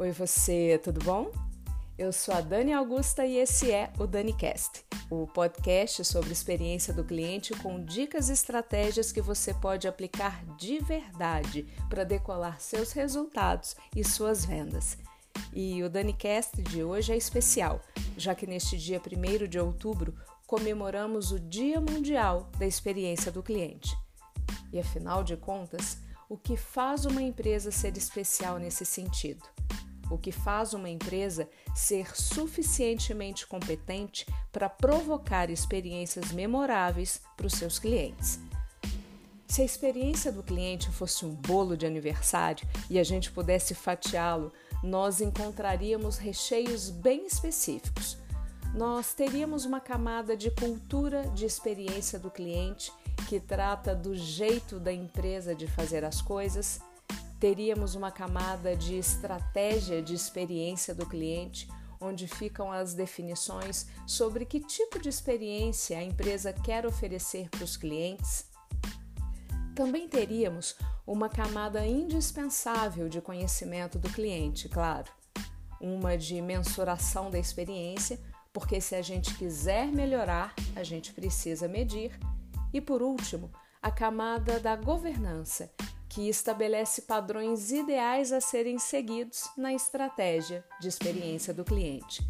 Oi, você, tudo bom? Eu sou a Dani Augusta e esse é o DaniCast, o podcast sobre experiência do cliente com dicas e estratégias que você pode aplicar de verdade para decolar seus resultados e suas vendas. E o DaniCast de hoje é especial, já que neste dia 1 de outubro comemoramos o Dia Mundial da Experiência do Cliente. E afinal de contas, o que faz uma empresa ser especial nesse sentido? O que faz uma empresa ser suficientemente competente para provocar experiências memoráveis para os seus clientes. Se a experiência do cliente fosse um bolo de aniversário e a gente pudesse fatiá-lo, nós encontraríamos recheios bem específicos. Nós teríamos uma camada de cultura de experiência do cliente que trata do jeito da empresa de fazer as coisas, teríamos uma camada de estratégia de experiência do cliente, onde ficam as definições sobre que tipo de experiência a empresa quer oferecer para os clientes. Também teríamos uma camada indispensável de conhecimento do cliente, claro, uma de mensuração da experiência, porque se a gente quiser melhorar, a gente precisa medir, e por último, a camada da governança, que estabelece padrões ideais a serem seguidos na estratégia de experiência do cliente.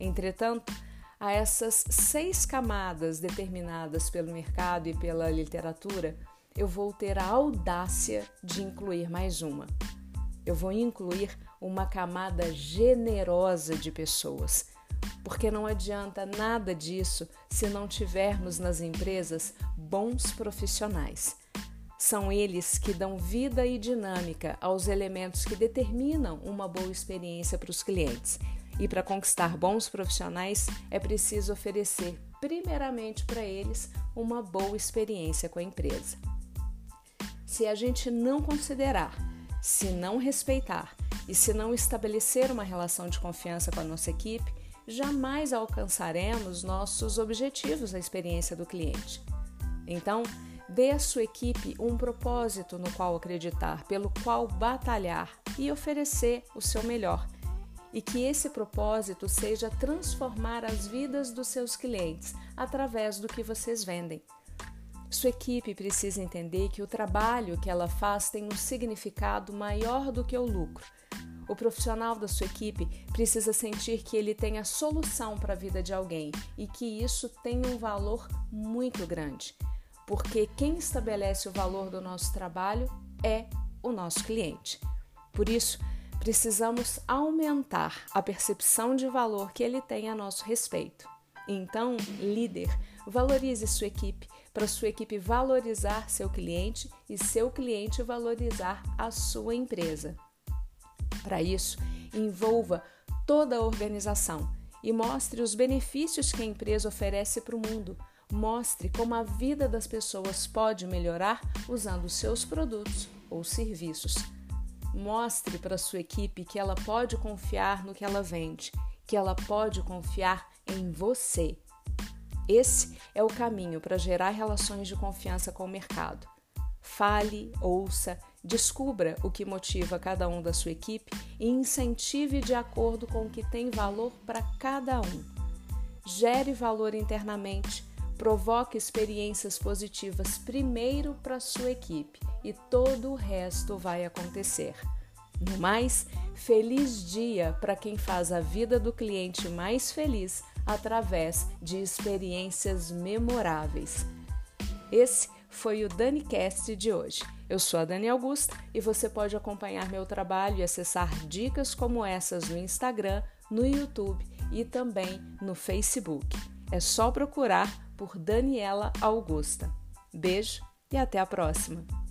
Entretanto, a essas seis camadas determinadas pelo mercado e pela literatura, eu vou ter a audácia de incluir mais uma. Eu vou incluir uma camada generosa de pessoas, porque não adianta nada disso se não tivermos nas empresas bons profissionais são eles que dão vida e dinâmica aos elementos que determinam uma boa experiência para os clientes. E para conquistar bons profissionais, é preciso oferecer, primeiramente para eles, uma boa experiência com a empresa. Se a gente não considerar, se não respeitar e se não estabelecer uma relação de confiança com a nossa equipe, jamais alcançaremos nossos objetivos na experiência do cliente. Então, Dê à sua equipe um propósito no qual acreditar, pelo qual batalhar e oferecer o seu melhor. E que esse propósito seja transformar as vidas dos seus clientes através do que vocês vendem. Sua equipe precisa entender que o trabalho que ela faz tem um significado maior do que o lucro. O profissional da sua equipe precisa sentir que ele tem a solução para a vida de alguém e que isso tem um valor muito grande porque quem estabelece o valor do nosso trabalho é o nosso cliente. Por isso, precisamos aumentar a percepção de valor que ele tem a nosso respeito. Então, líder, valorize sua equipe para sua equipe valorizar seu cliente e seu cliente valorizar a sua empresa. Para isso, envolva toda a organização e mostre os benefícios que a empresa oferece para o mundo Mostre como a vida das pessoas pode melhorar usando seus produtos ou serviços. Mostre para sua equipe que ela pode confiar no que ela vende, que ela pode confiar em você. Esse é o caminho para gerar relações de confiança com o mercado. Fale, ouça, descubra o que motiva cada um da sua equipe e incentive de acordo com o que tem valor para cada um. Gere valor internamente Provoque experiências positivas primeiro para sua equipe e todo o resto vai acontecer. No mais, feliz dia para quem faz a vida do cliente mais feliz através de experiências memoráveis. Esse foi o DaniCast de hoje. Eu sou a Dani Augusta e você pode acompanhar meu trabalho e acessar dicas como essas no Instagram, no YouTube e também no Facebook. É só procurar por Daniela Augusta. Beijo e até a próxima!